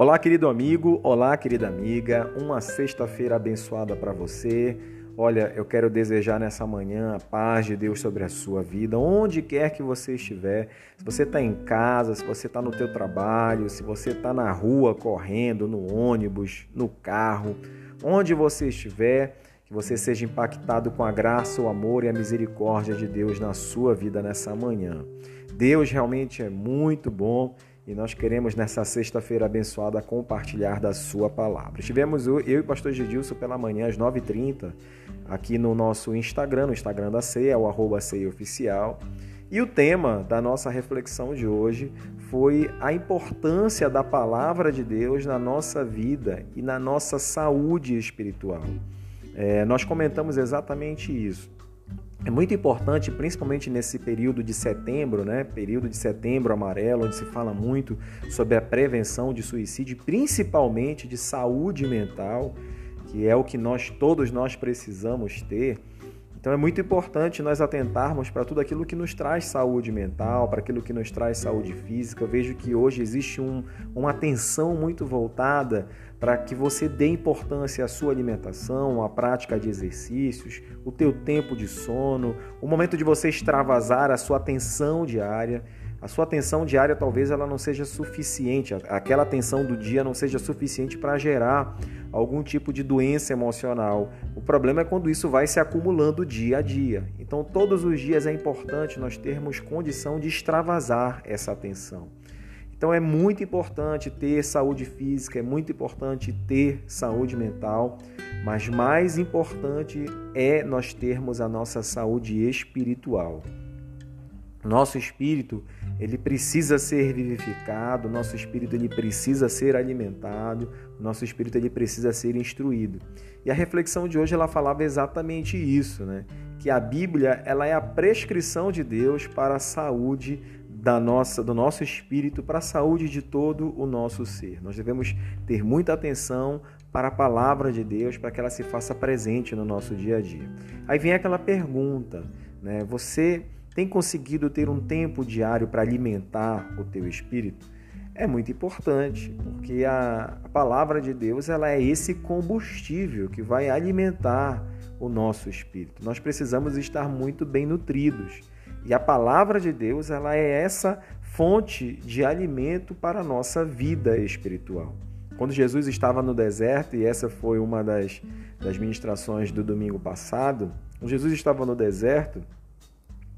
Olá, querido amigo, olá, querida amiga. Uma sexta-feira abençoada para você. Olha, eu quero desejar nessa manhã a paz de Deus sobre a sua vida, onde quer que você estiver. Se você está em casa, se você está no teu trabalho, se você está na rua correndo, no ônibus, no carro, onde você estiver, que você seja impactado com a graça, o amor e a misericórdia de Deus na sua vida nessa manhã. Deus realmente é muito bom e nós queremos nessa sexta-feira abençoada compartilhar da sua palavra. Estivemos eu e o pastor Gidilson pela manhã às 9h30 aqui no nosso Instagram, no Instagram da CEA, o arroba CEA Oficial. E o tema da nossa reflexão de hoje foi a importância da palavra de Deus na nossa vida e na nossa saúde espiritual. É, nós comentamos exatamente isso. É muito importante, principalmente nesse período de setembro, né? Período de setembro amarelo, onde se fala muito sobre a prevenção de suicídio, principalmente de saúde mental, que é o que nós todos nós precisamos ter. Então é muito importante nós atentarmos para tudo aquilo que nos traz saúde mental, para aquilo que nos traz saúde física. Eu vejo que hoje existe um, uma atenção muito voltada para que você dê importância à sua alimentação, à prática de exercícios, o teu tempo de sono, o momento de você extravasar a sua atenção diária a sua atenção diária talvez ela não seja suficiente, aquela atenção do dia não seja suficiente para gerar algum tipo de doença emocional. O problema é quando isso vai se acumulando dia a dia. Então, todos os dias é importante nós termos condição de extravasar essa atenção. Então, é muito importante ter saúde física, é muito importante ter saúde mental, mas mais importante é nós termos a nossa saúde espiritual. Nosso espírito, ele precisa ser vivificado, nosso espírito ele precisa ser alimentado, nosso espírito ele precisa ser instruído. E a reflexão de hoje ela falava exatamente isso, né? Que a Bíblia, ela é a prescrição de Deus para a saúde da nossa, do nosso espírito, para a saúde de todo o nosso ser. Nós devemos ter muita atenção para a palavra de Deus, para que ela se faça presente no nosso dia a dia. Aí vem aquela pergunta, né? Você tem conseguido ter um tempo diário para alimentar o teu espírito? É muito importante, porque a, a palavra de Deus ela é esse combustível que vai alimentar o nosso espírito. Nós precisamos estar muito bem nutridos. E a palavra de Deus ela é essa fonte de alimento para a nossa vida espiritual. Quando Jesus estava no deserto, e essa foi uma das, das ministrações do domingo passado, Jesus estava no deserto,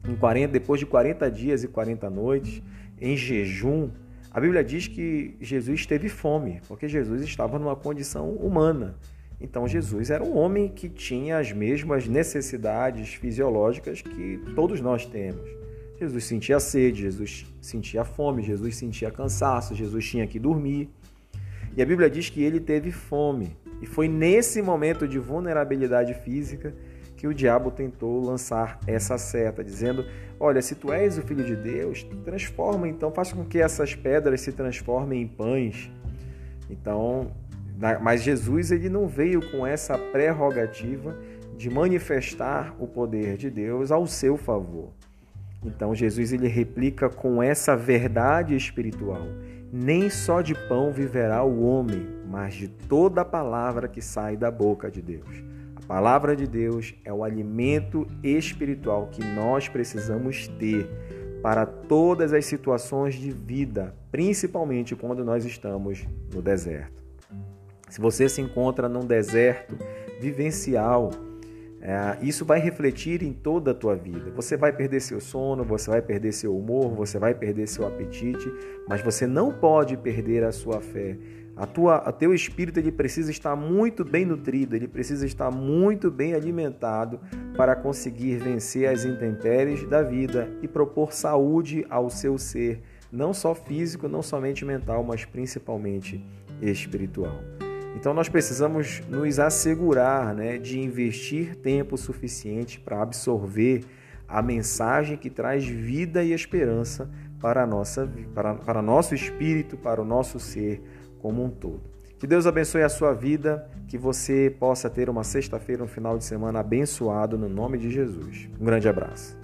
em 40, depois de 40 dias e 40 noites, em jejum, a Bíblia diz que Jesus teve fome, porque Jesus estava numa condição humana. Então Jesus era um homem que tinha as mesmas necessidades fisiológicas que todos nós temos. Jesus sentia sede, Jesus sentia fome, Jesus sentia cansaço, Jesus tinha que dormir. E a Bíblia diz que ele teve fome. E foi nesse momento de vulnerabilidade física que o diabo tentou lançar essa seta, dizendo: Olha, se tu és o filho de Deus, transforma então, faça com que essas pedras se transformem em pães. Então, mas Jesus ele não veio com essa prerrogativa de manifestar o poder de Deus ao seu favor. Então Jesus ele replica com essa verdade espiritual: nem só de pão viverá o homem, mas de toda a palavra que sai da boca de Deus. Palavra de Deus é o alimento espiritual que nós precisamos ter para todas as situações de vida, principalmente quando nós estamos no deserto. Se você se encontra num deserto vivencial, é, isso vai refletir em toda a tua vida. Você vai perder seu sono, você vai perder seu humor, você vai perder seu apetite, mas você não pode perder a sua fé. A tua, a teu espírito ele precisa estar muito bem nutrido, ele precisa estar muito bem alimentado para conseguir vencer as intempéries da vida e propor saúde ao seu ser, não só físico, não somente mental, mas principalmente espiritual. Então nós precisamos nos assegurar né, de investir tempo suficiente para absorver a mensagem que traz vida e esperança para, nossa, para, para nosso espírito, para o nosso ser como um todo. Que Deus abençoe a sua vida, que você possa ter uma sexta-feira, um final de semana abençoado no nome de Jesus. Um grande abraço.